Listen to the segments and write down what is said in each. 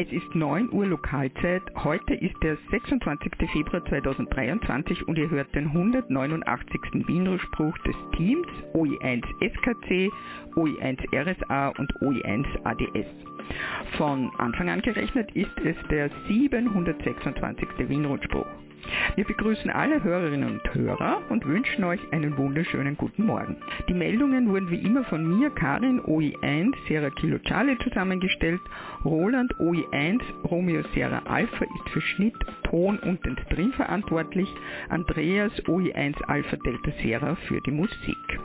Es ist 9 Uhr Lokalzeit. Heute ist der 26. Februar 2023 und ihr hört den 189. Wienrspruch des Teams OE1 SKC, OE1 RSA und OE1 ADS. Von Anfang an gerechnet ist es der 726. Wienrundspruch. Wir begrüßen alle Hörerinnen und Hörer und wünschen euch einen wunderschönen guten Morgen. Die Meldungen wurden wie immer von mir, Karin OI1 Sierra Kilo Charlie zusammengestellt. Roland OI1 Romeo Sierra Alpha ist für Schnitt, Ton und den Stream verantwortlich. Andreas OI1 Alpha Delta Sierra für die Musik.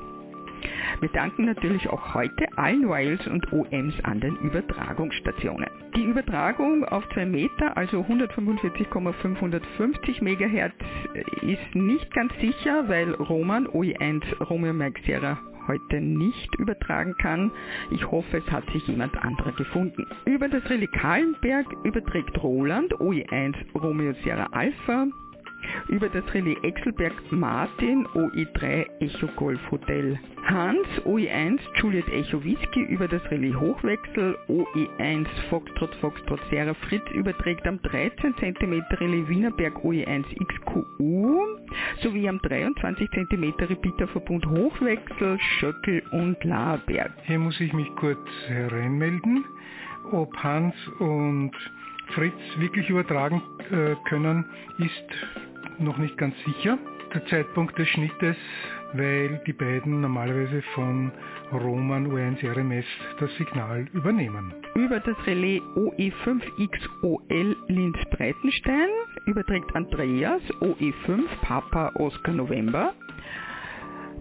Wir danken natürlich auch heute allen Wiles und OMs an den Übertragungsstationen. Die Übertragung auf 2 Meter, also 145,550 MHz, ist nicht ganz sicher, weil Roman OE1 Romeo Mike Sierra heute nicht übertragen kann. Ich hoffe, es hat sich jemand anderer gefunden. Über das Relais Kahlenberg überträgt Roland OE1 Romeo Sierra Alpha über das Relais Exelberg Martin OE3 Echo Golf Hotel. Hans OE1 Juliet Echo Whisky über das Relais Hochwechsel OE1 Foxtrot Foxtrot Sierra Fritz überträgt am 13 cm Relais Wienerberg OE1 XQU sowie am 23 cm Repeaterverbund Hochwechsel Schöckel und Laberg. Hier muss ich mich kurz hereinmelden, ob Hans und Fritz wirklich übertragen äh, können, ist noch nicht ganz sicher. Der Zeitpunkt des Schnittes, weil die beiden normalerweise von Roman U1 RMS das Signal übernehmen. Über das Relais OE5XOL Linz Breitenstein überträgt Andreas OE5 Papa Oscar November.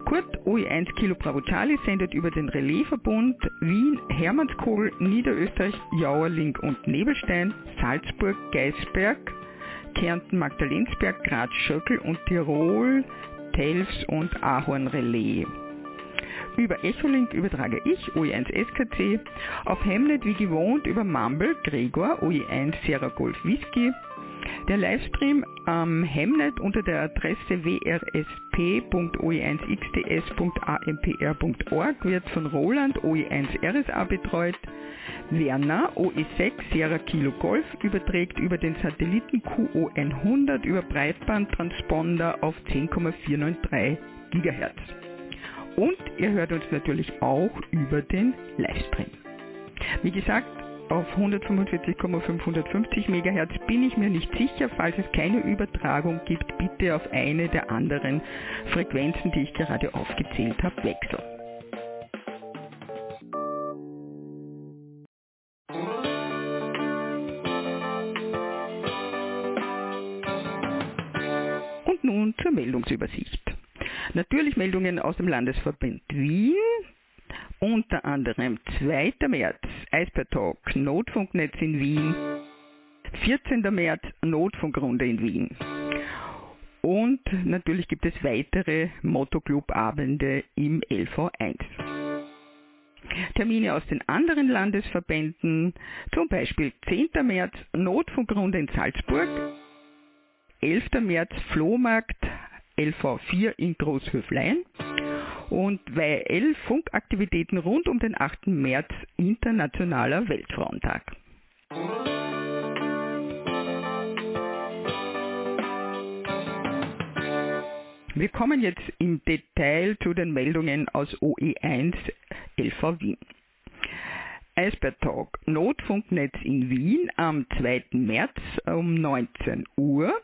Kurt OE1 Kilo Bravo Charlie sendet über den Relaisverbund Wien, Hermannskohl, Niederösterreich, Jauerling und Nebelstein, Salzburg, Geisberg, Kärnten, Magdalensberg, Graz, Schöckel und Tirol, Telfs und Ahorn Relais. Über Echolink übertrage ich OE1 SKC, auf Hemnet wie gewohnt über Mumble Gregor OE1 Sierra Golf Whisky. Der Livestream am Hemnet unter der Adresse wrsp.oe1xts.ampr.org wird von Roland OE1 RSA betreut. Werner OE6 Sierra Kilo Golf überträgt über den Satelliten QO100 über Breitbandtransponder auf 10,493 GHz. Und ihr hört uns natürlich auch über den Livestream. Wie gesagt, auf 145,550 MHz bin ich mir nicht sicher. Falls es keine Übertragung gibt, bitte auf eine der anderen Frequenzen, die ich gerade aufgezählt habe, wechseln. Und nun zur Meldungsübersicht. Natürlich Meldungen aus dem Landesverband Wien, unter anderem 2. März Eisbär Notfunknetz in Wien, 14. März Notfunkrunde in Wien. Und natürlich gibt es weitere Motoclub-Abende im LV1. Termine aus den anderen Landesverbänden, zum Beispiel 10. März Notfunkrunde in Salzburg, 11. März Flohmarkt LV4 in Großhöflein, und WL Funkaktivitäten rund um den 8. März Internationaler Weltfrauentag. Wir kommen jetzt im Detail zu den Meldungen aus OE1 LV Wien. Eisbär Talk Notfunknetz in Wien am 2. März um 19 Uhr.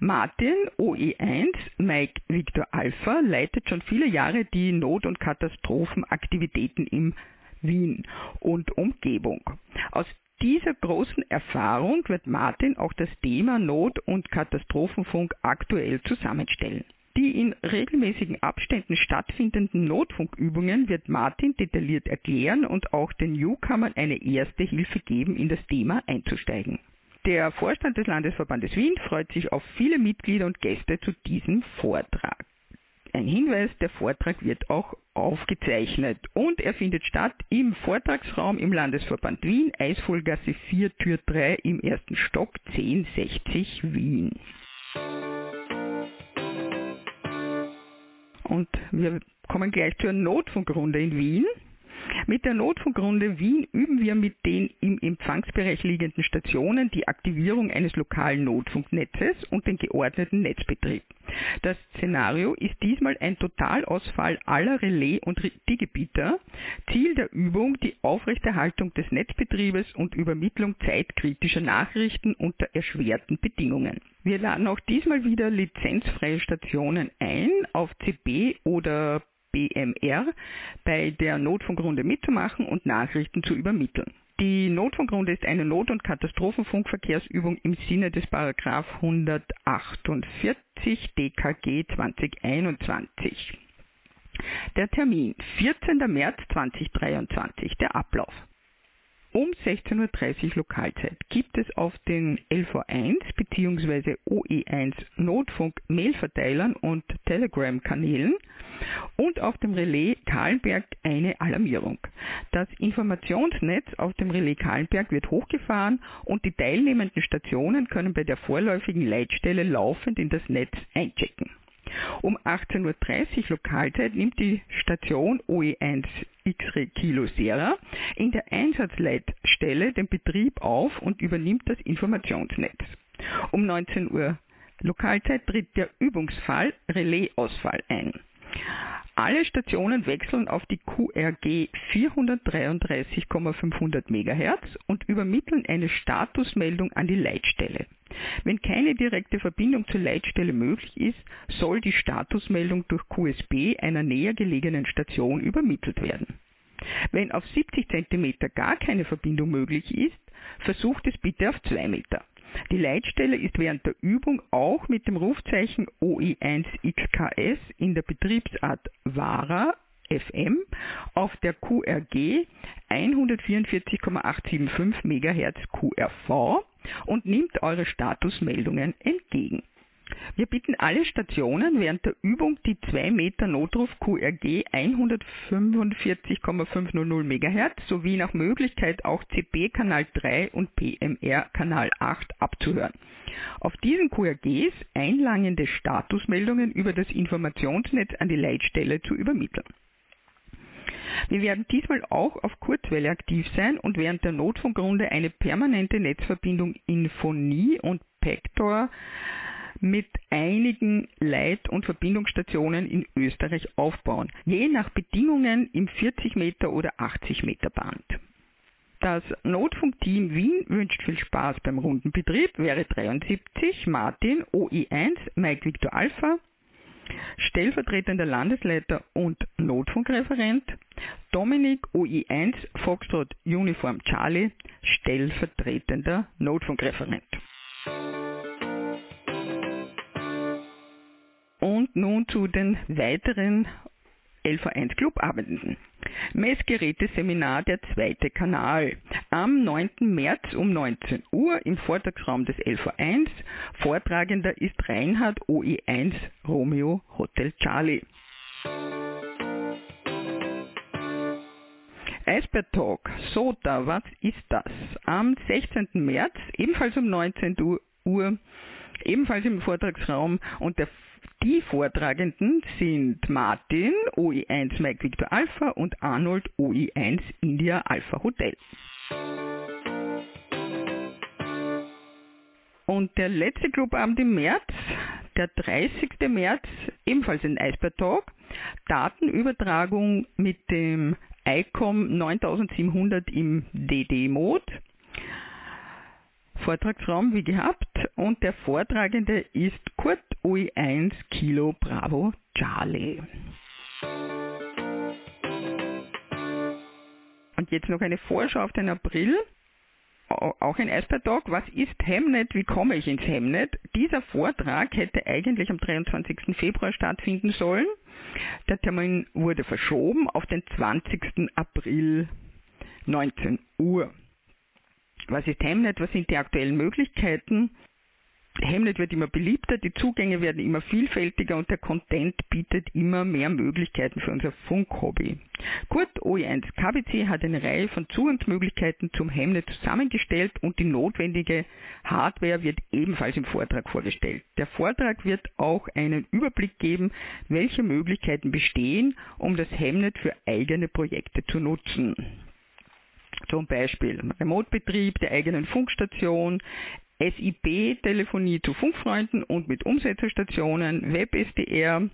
Martin OE1 Mike Victor Alpha leitet schon viele Jahre die Not- und Katastrophenaktivitäten in Wien und Umgebung. Aus dieser großen Erfahrung wird Martin auch das Thema Not- und Katastrophenfunk aktuell zusammenstellen. Die in regelmäßigen Abständen stattfindenden Notfunkübungen wird Martin detailliert erklären und auch den Newcomern eine erste Hilfe geben, in das Thema einzusteigen. Der Vorstand des Landesverbandes Wien freut sich auf viele Mitglieder und Gäste zu diesem Vortrag. Ein Hinweis, der Vortrag wird auch aufgezeichnet und er findet statt im Vortragsraum im Landesverband Wien, Eisvollgasse 4, Tür 3 im ersten Stock 1060 Wien. Und wir kommen gleich zur Notfunkrunde in Wien. Mit der Notfunkrunde Wien üben wir mit den im Empfangsbereich liegenden Stationen die Aktivierung eines lokalen Notfunknetzes und den geordneten Netzbetrieb. Das Szenario ist diesmal ein Totalausfall aller Relais- und Digebieter. Ziel der Übung die Aufrechterhaltung des Netzbetriebes und Übermittlung zeitkritischer Nachrichten unter erschwerten Bedingungen. Wir laden auch diesmal wieder lizenzfreie Stationen ein, auf CB oder BMR bei der Notfunkrunde mitzumachen und Nachrichten zu übermitteln. Die Notfunkrunde ist eine Not- und Katastrophenfunkverkehrsübung im Sinne des Paragraph 148 DKG 2021. Der Termin 14. März 2023, der Ablauf. Um 16.30 Uhr Lokalzeit gibt es auf den LV1 bzw. OE1 Notfunk-Mailverteilern und Telegram-Kanälen und auf dem Relais Kahlenberg eine Alarmierung. Das Informationsnetz auf dem Relais Kahlenberg wird hochgefahren und die teilnehmenden Stationen können bei der vorläufigen Leitstelle laufend in das Netz einchecken. Um 18.30 Uhr Lokalzeit nimmt die Station OE1 X-Ray Kilo Sierra in der Einsatzleitstelle den Betrieb auf und übernimmt das Informationsnetz. Um 19 Uhr Lokalzeit tritt der Übungsfall Relaisausfall ein. Alle Stationen wechseln auf die QRG 433,500 MHz und übermitteln eine Statusmeldung an die Leitstelle. Wenn keine direkte Verbindung zur Leitstelle möglich ist, soll die Statusmeldung durch QSB einer näher gelegenen Station übermittelt werden. Wenn auf 70 cm gar keine Verbindung möglich ist, versucht es bitte auf 2 Meter. Die Leitstelle ist während der Übung auch mit dem Rufzeichen OE1XKS in der Betriebsart VARA FM auf der QRG 144,875 MHz QRV und nimmt eure Statusmeldungen entgegen. Wir bitten alle Stationen während der Übung die 2 Meter Notruf QRG 145,500 MHz sowie nach Möglichkeit auch CB Kanal 3 und PMR Kanal 8 abzuhören. Auf diesen QRGs einlangende Statusmeldungen über das Informationsnetz an die Leitstelle zu übermitteln. Wir werden diesmal auch auf Kurzwelle aktiv sein und während der Notfunkrunde eine permanente Netzverbindung in Phonie und Pector mit einigen Leit- und Verbindungsstationen in Österreich aufbauen, je nach Bedingungen im 40 Meter oder 80 Meter Band. Das Notfunkteam Wien wünscht viel Spaß beim Rundenbetrieb, wäre 73 Martin OI1 Mike Victor Alpha, stellvertretender Landesleiter und Notfunkreferent, Dominik OI1 Foxtrot Uniform Charlie, stellvertretender Notfunkreferent. Nun zu den weiteren LV1 Clubabenden. Messgeräteseminar der zweite Kanal. Am 9. März um 19 Uhr im Vortragsraum des LV1. Vortragender ist Reinhard OE1 Romeo Hotel Charlie. Eisbär Talk, SOTA, was ist das? Am 16. März, ebenfalls um 19 Uhr, ebenfalls im Vortragsraum und der die Vortragenden sind Martin, OE1 Mike Victor Alpha und Arnold, OE1 India Alpha Hotel. Und der letzte Clubabend im März, der 30. März, ebenfalls ein Eisbär Talk, Datenübertragung mit dem ICOM 9700 im DD-Mode. Vortragsraum wie gehabt und der Vortragende ist Kurt UI1 Kilo Bravo Charlie. Und jetzt noch eine Vorschau auf den April. Auch ein Eisbär-Talk. Was ist Hemnet? Wie komme ich ins Hemnet? Dieser Vortrag hätte eigentlich am 23. Februar stattfinden sollen. Der Termin wurde verschoben auf den 20. April 19 Uhr. Was ist Hemnet? Was sind die aktuellen Möglichkeiten? Hemnet wird immer beliebter, die Zugänge werden immer vielfältiger und der Content bietet immer mehr Möglichkeiten für unser Funkhobby. Kurt OE1 KBC hat eine Reihe von Zugangsmöglichkeiten zum Hemnet zusammengestellt und die notwendige Hardware wird ebenfalls im Vortrag vorgestellt. Der Vortrag wird auch einen Überblick geben, welche Möglichkeiten bestehen, um das Hemnet für eigene Projekte zu nutzen. Zum Beispiel Remote-Betrieb der eigenen Funkstation, SIP-Telefonie zu Funkfreunden und mit Umsetzerstationen, WebSDR,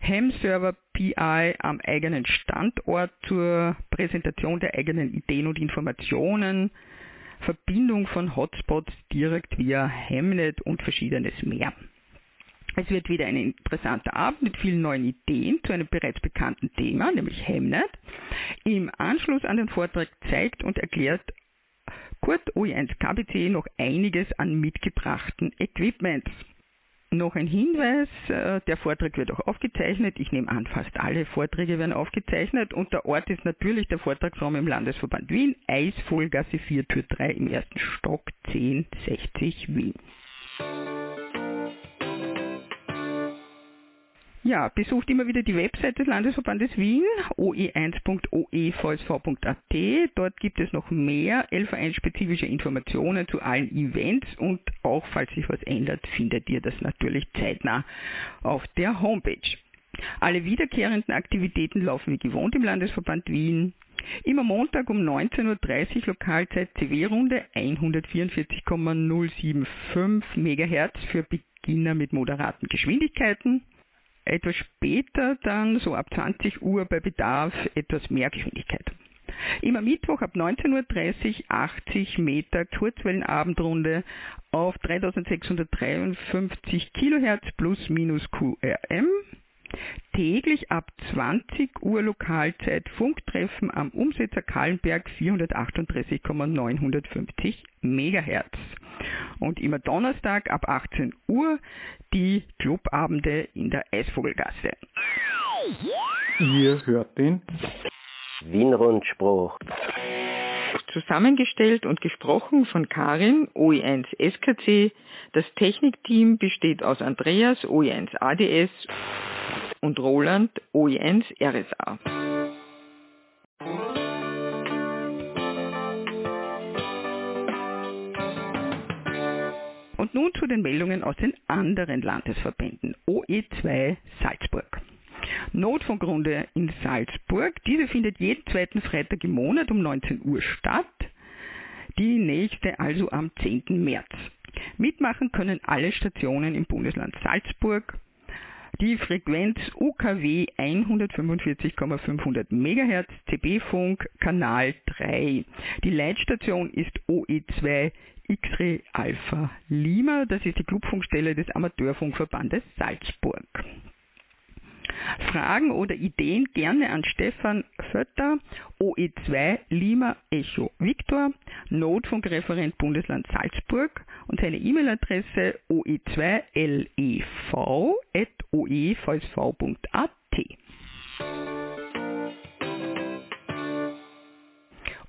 Ham-Server PI am eigenen Standort zur Präsentation der eigenen Ideen und Informationen, Verbindung von Hotspots direkt via Hamnet und verschiedenes mehr. Es wird wieder ein interessanter Abend mit vielen neuen Ideen zu einem bereits bekannten Thema, nämlich Hamnet. Im Anschluss an den Vortrag zeigt und erklärt Kurt OE1 KBC noch einiges an mitgebrachten Equipments. Noch ein Hinweis, äh, der Vortrag wird auch aufgezeichnet. Ich nehme an, fast alle Vorträge werden aufgezeichnet und der Ort ist natürlich der Vortragsraum im Landesverband Wien, Eisvollgasse 4, Tür 3 im ersten Stock 1060 Wien. Ja, besucht immer wieder die Website des Landesverbandes Wien, oe1.oevsv.at. Dort gibt es noch mehr LV1-spezifische Informationen zu allen Events und auch, falls sich was ändert, findet ihr das natürlich zeitnah auf der Homepage. Alle wiederkehrenden Aktivitäten laufen wie gewohnt im Landesverband Wien. Immer Montag um 19.30 Uhr Lokalzeit CW-Runde 144,075 MHz für Beginner mit moderaten Geschwindigkeiten etwas später dann, so ab 20 Uhr bei Bedarf, etwas mehr Geschwindigkeit. Immer Mittwoch ab 19.30 Uhr 80 Meter Kurzwellenabendrunde auf 3653 Kilohertz plus minus QRM. Täglich ab 20 Uhr Lokalzeit Funktreffen am Umsetzer Kahlenberg 438,950 Megahertz und immer Donnerstag ab 18 Uhr die Clubabende in der Eisvogelgasse. Ihr hört den Wien-Rundspruch. Zusammengestellt und gesprochen von Karin, OE1 SKC. Das Technikteam besteht aus Andreas, OE1 ADS und Roland, OE1 RSA. Und nun zu den Meldungen aus den anderen Landesverbänden. OE2 Salzburg. Notfunkrunde in Salzburg. Diese findet jeden zweiten Freitag im Monat um 19 Uhr statt. Die nächste also am 10. März. Mitmachen können alle Stationen im Bundesland Salzburg. Die Frequenz UKW 145,500 MHz, CB-Funk, Kanal 3. Die Leitstation ist OE2 X-Ray Alpha Lima. Das ist die Clubfunkstelle des Amateurfunkverbandes Salzburg. Fragen oder Ideen gerne an Stefan Fötter, OE2 Lima Echo Victor, Notfunkreferent Bundesland Salzburg und seine E-Mail-Adresse oe2lev.oevsv.at.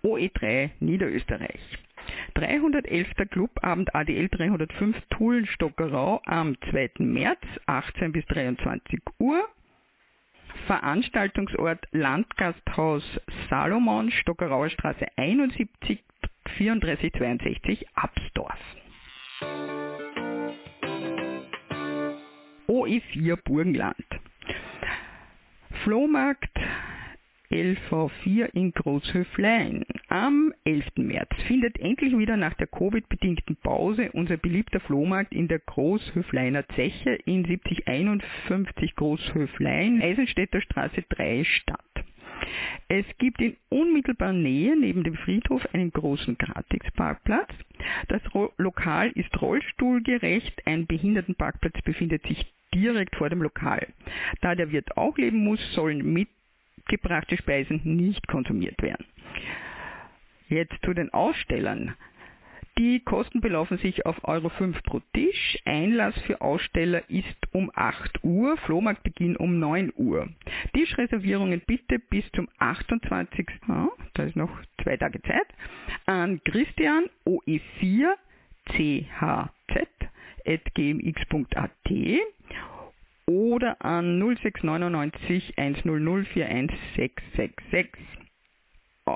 OE3 Niederösterreich. 311. Clubabend ADL 305 Tulln Stockerau am 2. März 18 bis 23 Uhr. Veranstaltungsort Landgasthaus Salomon, Stockerauer Straße 71 3462 Absdorf. OE4 Burgenland. Flohmarkt LV4 in Großhöflein. Am 11. März findet endlich wieder nach der Covid-bedingten Pause unser beliebter Flohmarkt in der Großhöfleiner Zeche in 7051 Großhöflein, Eisenstädter Straße 3 statt. Es gibt in unmittelbarer Nähe neben dem Friedhof einen großen Gratisparkplatz. Das Lokal ist rollstuhlgerecht, ein Behindertenparkplatz befindet sich direkt vor dem Lokal. Da der Wirt auch leben muss, sollen mit mitgebrachte Speisen nicht konsumiert werden. Jetzt zu den Ausstellern. Die Kosten belaufen sich auf Euro 5 pro Tisch. Einlass für Aussteller ist um 8 Uhr, Flohmarktbeginn um 9 Uhr. Tischreservierungen bitte bis zum 28. Ja, da ist noch zwei Tage Zeit. An Christian OE4 CHZ gmx.at oder an 0699 100 41666.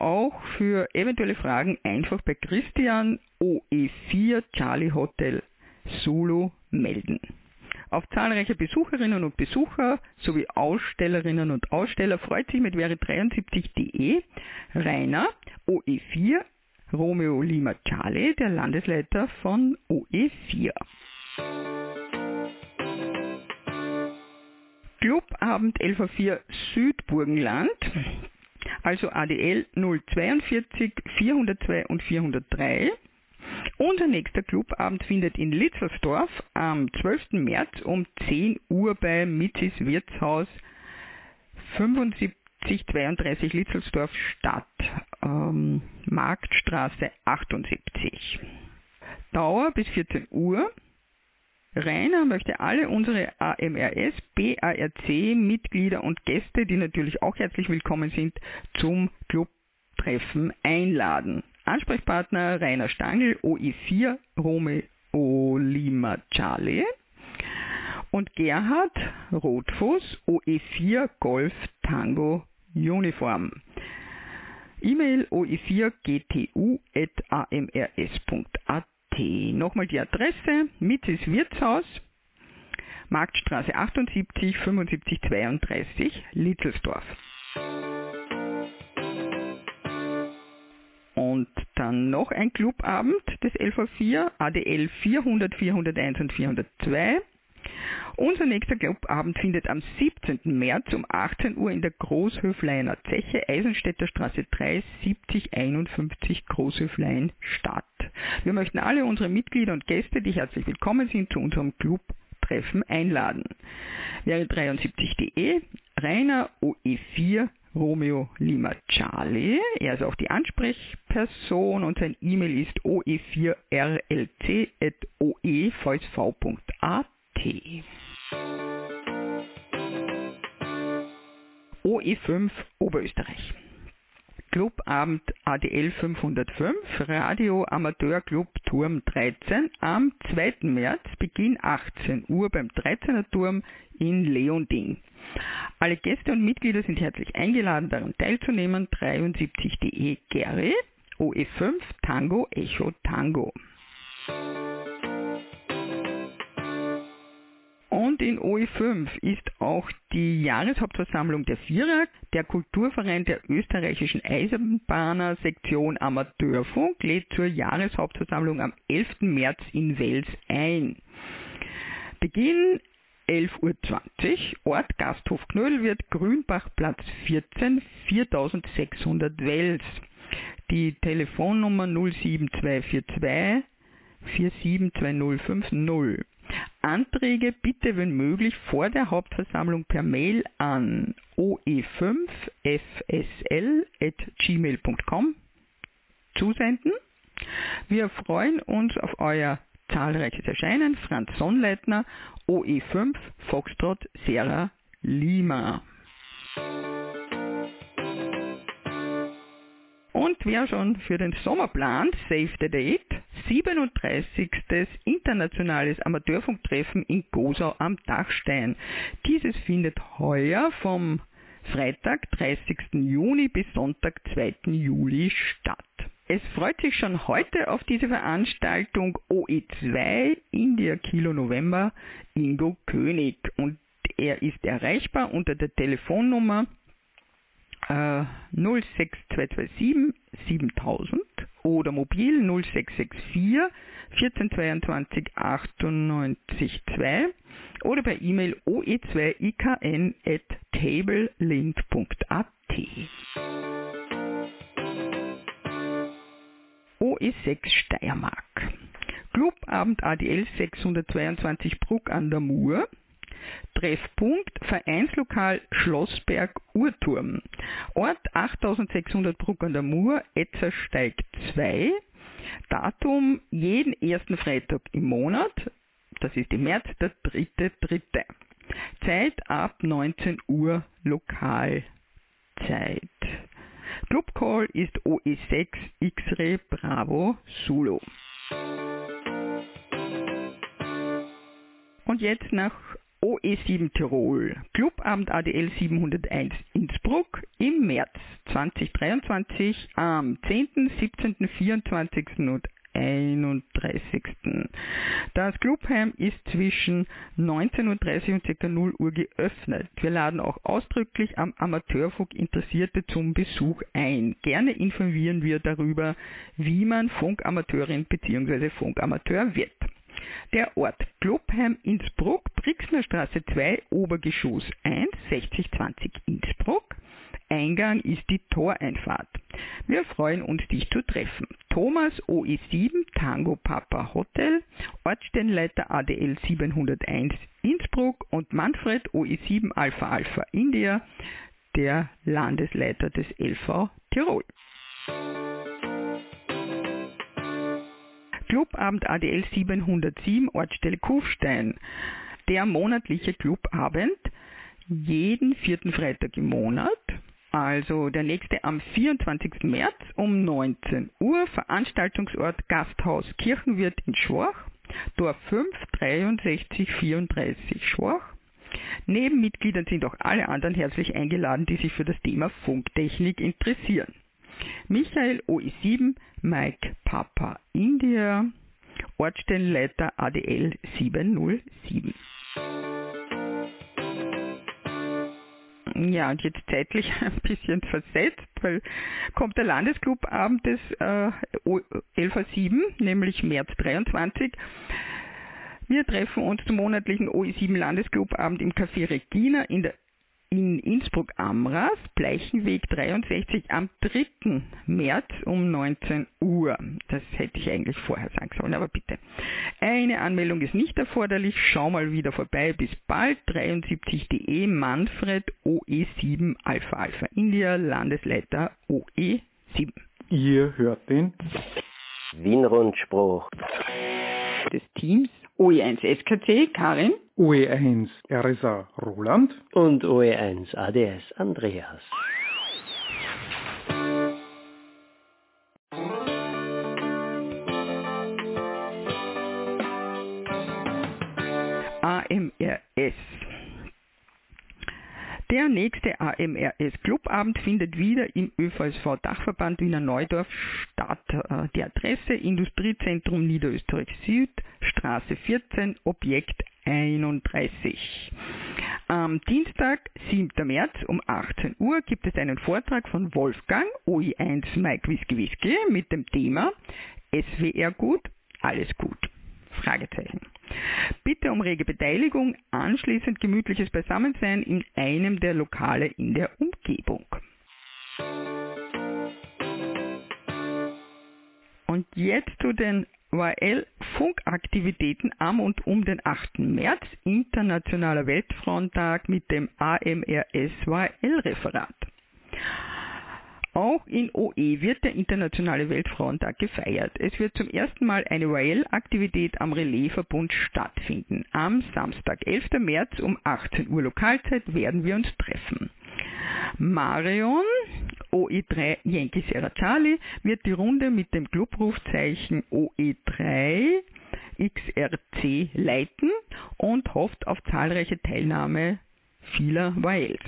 Auch für eventuelle Fragen einfach bei Christian OE4 Charlie Hotel Solo melden. Auf zahlreiche Besucherinnen und Besucher sowie Ausstellerinnen und Aussteller freut sich mit wäre73.de Rainer OE4 Romeo Lima Charlie, der Landesleiter von OE4. Clubabend 11.4 Südburgenland, also ADL 042 402 und 403. Unser nächster Clubabend findet in Litzelsdorf am 12. März um 10 Uhr bei Mitzis Wirtshaus 7532 Litzelsdorf statt, ähm, Marktstraße 78. Dauer bis 14 Uhr. Rainer möchte alle unsere AMRS, BARC Mitglieder und Gäste, die natürlich auch herzlich willkommen sind, zum Clubtreffen einladen. Ansprechpartner Rainer Stangl, OI4 Romeo Lima Charlie und Gerhard Rotfuß, OE4 Golf Tango Uniform. E-Mail oe4gtu.amrs.at. Nochmal die Adresse, Mitzis Wirtshaus, Marktstraße 78 75 32 Littelsdorf. Und dann noch ein Clubabend des LV4, ADL 400, 401 und 402. Unser nächster Clubabend findet am 17. März um 18 Uhr in der Großhöfleiner Zeche, Eisenstädter Straße 3, 7051 Großhöflein statt. Wir möchten alle unsere Mitglieder und Gäste, die herzlich willkommen sind, zu unserem Clubtreffen einladen. Wäre 73.de, Rainer OE4 Romeo Lima Charlie. Er ist auch die Ansprechperson und sein E-Mail ist oe4rlc.oevsv.at. OE5 Oberösterreich. Clubabend ADL 505, Radio Amateur Club Turm 13 am 2. März, Beginn 18 Uhr beim 13er Turm in Leonding. Alle Gäste und Mitglieder sind herzlich eingeladen, daran teilzunehmen. 73.de Gary, OE5 Tango Echo Tango. Und in OE5 ist auch die Jahreshauptversammlung der Vierer, der Kulturverein der österreichischen Eisenbahner Sektion Amateurfunk, lädt zur Jahreshauptversammlung am 11. März in Wels ein. Beginn 11.20 Uhr, Ort Gasthof Knödelwirt, Grünbachplatz 14, 4600 Wels. Die Telefonnummer 07242 472050. Anträge bitte, wenn möglich, vor der Hauptversammlung per Mail an oe5fsl.gmail.com zusenden. Wir freuen uns auf euer zahlreiches Erscheinen. Franz Sonnleitner, OE5 Foxtrot Sierra Lima. Und wer schon für den Sommer plant, save the date, 37. internationales Amateurfunktreffen in Gosau am Dachstein. Dieses findet heuer vom Freitag, 30. Juni bis Sonntag, 2. Juli statt. Es freut sich schon heute auf diese Veranstaltung OE2 India Kilo November Ingo König und er ist erreichbar unter der Telefonnummer äh, 06227 7000 oder mobil 0664 1422 98 2 oder per E-Mail oe2ikn.tablelint.at. OE6 Steiermark. Clubabend ADL 622 Bruck an der Mur. Treffpunkt Vereinslokal Schlossberg Uhrturm. Ort 8600 Bruck an der Mur, Etzersteig 2. Datum jeden ersten Freitag im Monat, das ist im März der dritte, dritte. Zeit ab 19 Uhr Lokalzeit. Clubcall ist OE6 X-Ray Bravo Solo. Und jetzt nach OE7 Tirol, Clubabend ADL 701 Innsbruck im März 2023 am 10., 17., 24. und 31. Das Clubheim ist zwischen 19.30 Uhr und ca. 0 Uhr geöffnet. Wir laden auch ausdrücklich am Amateurfunk Interessierte zum Besuch ein. Gerne informieren wir darüber, wie man Funkamateurin bzw. Funkamateur wird. Der Ort Clubheim Innsbruck, Brixner Straße 2, Obergeschoss 1, 6020 Innsbruck. Eingang ist die Toreinfahrt. Wir freuen uns, dich zu treffen. Thomas OE7 Tango Papa Hotel, Ortsstellenleiter ADL 701 Innsbruck und Manfred OE7 Alpha Alpha India, der Landesleiter des LV Tirol. Clubabend ADL 707 Ortsstelle Kufstein. Der monatliche Clubabend jeden vierten Freitag im Monat also der nächste am 24. März um 19 Uhr, Veranstaltungsort Gasthaus Kirchenwirt in Schwach, Dorf 5 6334 Schwach. Neben Mitgliedern sind auch alle anderen herzlich eingeladen, die sich für das Thema Funktechnik interessieren. Michael OE7, Mike Papa India, Ortsstellenleiter ADL 707. Ja, und jetzt zeitlich ein bisschen versetzt, weil kommt der Landesclubabend des äh, LV7, nämlich März 23. Wir treffen uns zum monatlichen OE7 Landesclubabend im Café Regina in der in Innsbruck-Amras, Bleichenweg 63 am 3. März um 19 Uhr. Das hätte ich eigentlich vorher sagen sollen, aber bitte. Eine Anmeldung ist nicht erforderlich. Schau mal wieder vorbei. Bis bald. 73.de Manfred OE7 Alpha Alpha India, Landesleiter OE7. Ihr hört den Wien-Rundspruch des Teams OE1 SKC Karin OE1 RSA Roland und OE1 ADS Andreas. Der nächste AMRS Clubabend findet wieder im ÖVSV Dachverband Wiener Neudorf statt. Äh, die Adresse Industriezentrum Niederösterreich Süd, Straße 14, Objekt 31. Am Dienstag, 7. März um 18 Uhr gibt es einen Vortrag von Wolfgang OI1 Mike Whisky Whisky mit dem Thema SWR gut, alles gut. Fragezeichen. Bitte um rege Beteiligung, anschließend gemütliches Beisammensein in einem der Lokale in der Umgebung. Und jetzt zu den ORL-Funkaktivitäten am und um den 8. März, Internationaler Weltfrauentag mit dem AMRS-ORL-Referat. Auch in OE wird der Internationale Weltfrauentag gefeiert. Es wird zum ersten Mal eine ORL-Aktivität am Relaisverbund stattfinden. Am Samstag, 11. März um 18 Uhr Lokalzeit werden wir uns treffen. Marion OE3 Yankee Sierra Charlie wird die Runde mit dem Clubrufzeichen OE3 XRC leiten und hofft auf zahlreiche Teilnahme vieler Wales.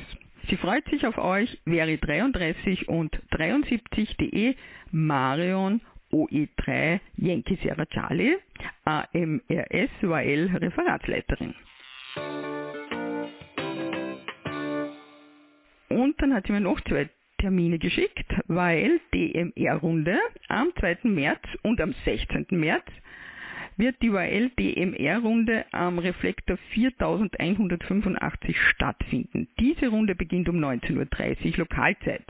Sie freut sich auf euch, Veri33 und 73.de Marion OE3 Yankee Sierra Charlie, AMRS WL Referatsleiterin. Und dann hat sie mir noch zwei Termine geschickt, weil DMR-Runde am 2. März und am 16. März wird die URL DMR-Runde am Reflektor 4185 stattfinden. Diese Runde beginnt um 19.30 Uhr Lokalzeit.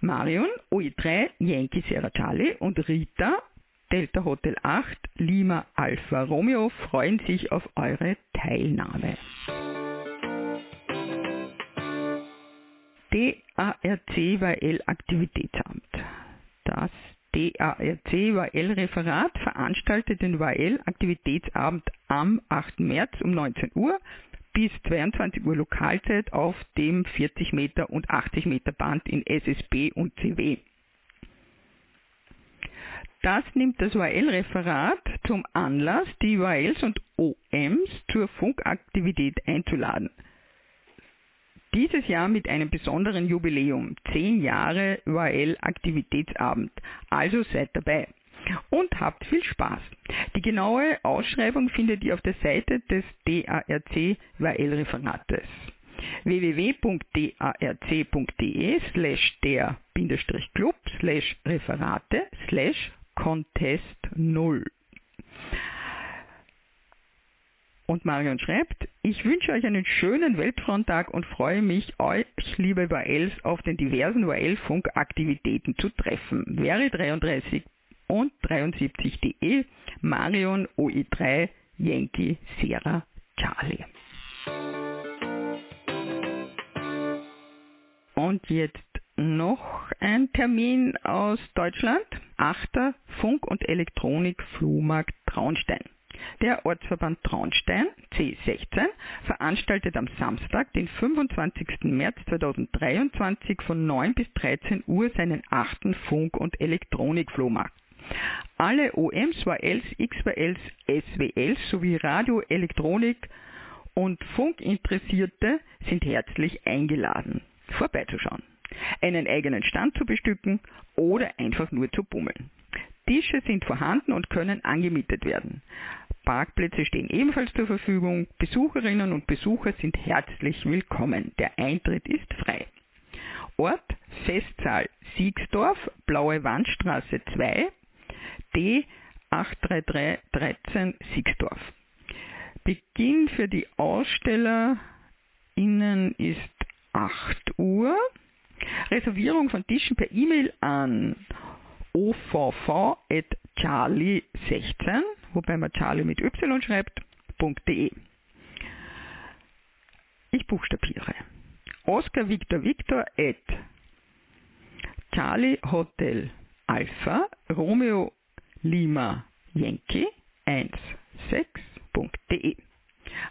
Marion, OE3, Yankee Sierra Charlie und Rita, Delta Hotel 8, Lima Alpha Romeo freuen sich auf eure Teilnahme. DARC-WL Aktivitätsamt. Das DARC-WL-Referat veranstaltet den WL-Aktivitätsabend am 8. März um 19 Uhr bis 22 Uhr Lokalzeit auf dem 40 Meter und 80 Meter Band in SSB und CW. Das nimmt das URL-Referat zum Anlass, die URLs und OMs zur Funkaktivität einzuladen. Dieses Jahr mit einem besonderen Jubiläum, 10 Jahre ORL Aktivitätsabend. Also seid dabei und habt viel Spaß. Die genaue Ausschreibung findet ihr auf der Seite des DARC WL-Referates www.darc.de slash der-club slash Referate slash Contest 0. Und Marion schreibt, ich wünsche euch einen schönen Weltfrauentag und freue mich, euch, liebe WALs, auf den diversen WAL-Funkaktivitäten zu treffen. Wäre 33 und 73.de, Marion OE3, Yankee, Sierra, Charlie. Und jetzt noch ein Termin aus Deutschland. 8. Funk- und Elektronik-Flohmarkt Traunstein. Der Ortsverband Traunstein C16 veranstaltet am Samstag, den 25. März 2023 von 9 bis 13 Uhr seinen achten Funk- und Elektronik-Flohmarkt. Alle OMs, WLs, XWLs, SWLs sowie Radio, Elektronik und Funkinteressierte sind herzlich eingeladen vorbeizuschauen, einen eigenen Stand zu bestücken oder einfach nur zu bummeln. Tische sind vorhanden und können angemietet werden. Parkplätze stehen ebenfalls zur Verfügung. Besucherinnen und Besucher sind herzlich willkommen. Der Eintritt ist frei. Ort Festsaal Siegsdorf, Blaue Wandstraße 2, D 83313 Siegsdorf. Beginn für die AusstellerInnen ist 8 Uhr. Reservierung von Tischen per E-Mail an ovv.charlie16, wobei man Charlie mit Y schreibt, .de. Ich buchstabiere. Oscar Victor Victor at Charlie Hotel Alpha Romeo Lima Yankee 16.de.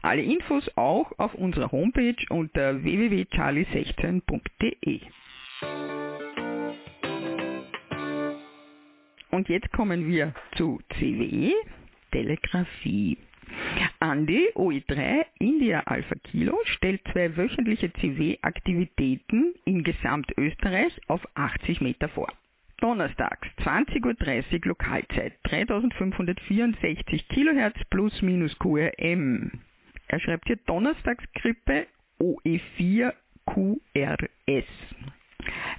Alle Infos auch auf unserer Homepage unter www.charlie16.de. Und jetzt kommen wir zu CW, Telegrafie. Andi OE3 India Alpha Kilo stellt zwei wöchentliche CW-Aktivitäten in Gesamtösterreich auf 80 Meter vor. Donnerstags 20.30 Uhr Lokalzeit 3564 kHz plus minus QRM. Er schreibt hier Donnerstagskrippe OE4 QRS.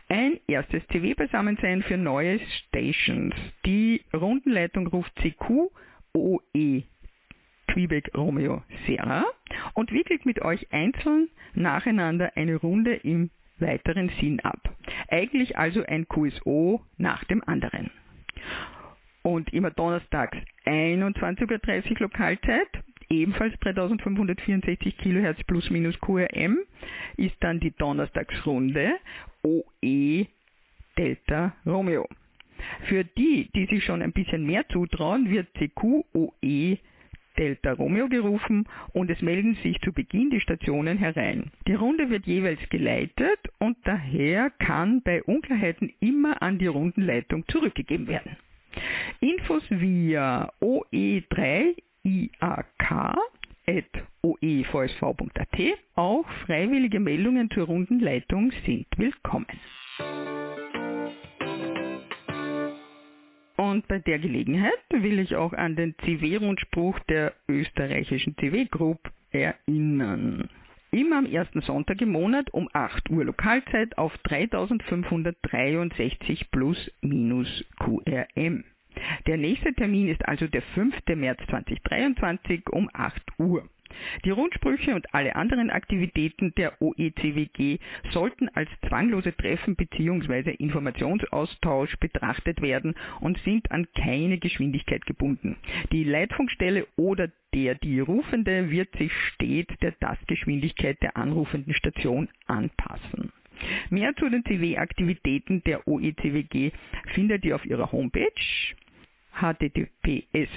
Ein erstes TV-Beisammensein für neue Stations. Die Rundenleitung ruft CQ OE Quebec Romeo Serra und wickelt mit euch einzeln nacheinander eine Runde im weiteren Sinn ab. Eigentlich also ein QSO nach dem anderen. Und immer donnerstags 21.30 Uhr Lokalzeit, ebenfalls 3564 kHz plus minus QRM, ist dann die Donnerstagsrunde OE Delta Romeo. Für die, die sich schon ein bisschen mehr zutrauen, wird CQ OE Delta Romeo gerufen und es melden sich zu Beginn die Stationen herein. Die Runde wird jeweils geleitet und daher kann bei Unklarheiten immer an die Rundenleitung zurückgegeben werden. Infos via OE3 iak.oevsv.at. Auch freiwillige Meldungen zur Rundenleitung sind willkommen. Und bei der Gelegenheit will ich auch an den CW-Rundspruch der österreichischen CW Group erinnern. Immer am ersten Sonntag im Monat um 8 Uhr Lokalzeit auf 3563 plus minus QRM. Der nächste Termin ist also der 5. März 2023 um 8 Uhr. Die Rundsprüche und alle anderen Aktivitäten der OECWG sollten als zwanglose Treffen bzw. Informationsaustausch betrachtet werden und sind an keine Geschwindigkeit gebunden. Die Leitfunkstelle oder der die Rufende wird sich stets der Tastgeschwindigkeit der anrufenden Station anpassen. Mehr zu den CW-Aktivitäten der OECWG findet ihr auf ihrer Homepage https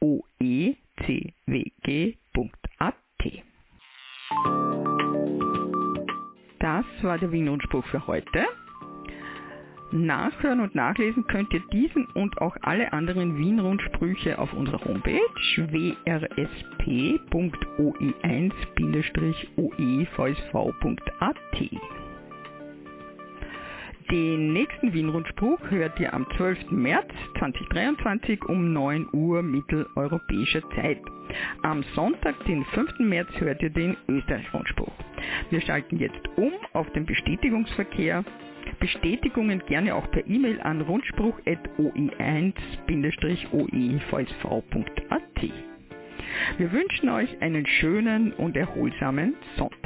oecwg.at. Das war der Wien-Rundspruch für heute. Nachhören und nachlesen könnt ihr diesen und auch alle anderen Wien-Rundsprüche auf unserer Homepage wrsp.oe1-oevsv.at. Den nächsten Wien-Rundspruch hört ihr am 12. März 2023 um 9 Uhr mitteleuropäischer Zeit. Am Sonntag, den 5. März, hört ihr den Österreich-Rundspruch. Wir schalten jetzt um auf den Bestätigungsverkehr. Bestätigungen gerne auch per E-Mail an rundspruch.oe1-oevsv.at. Wir wünschen euch einen schönen und erholsamen Sonntag.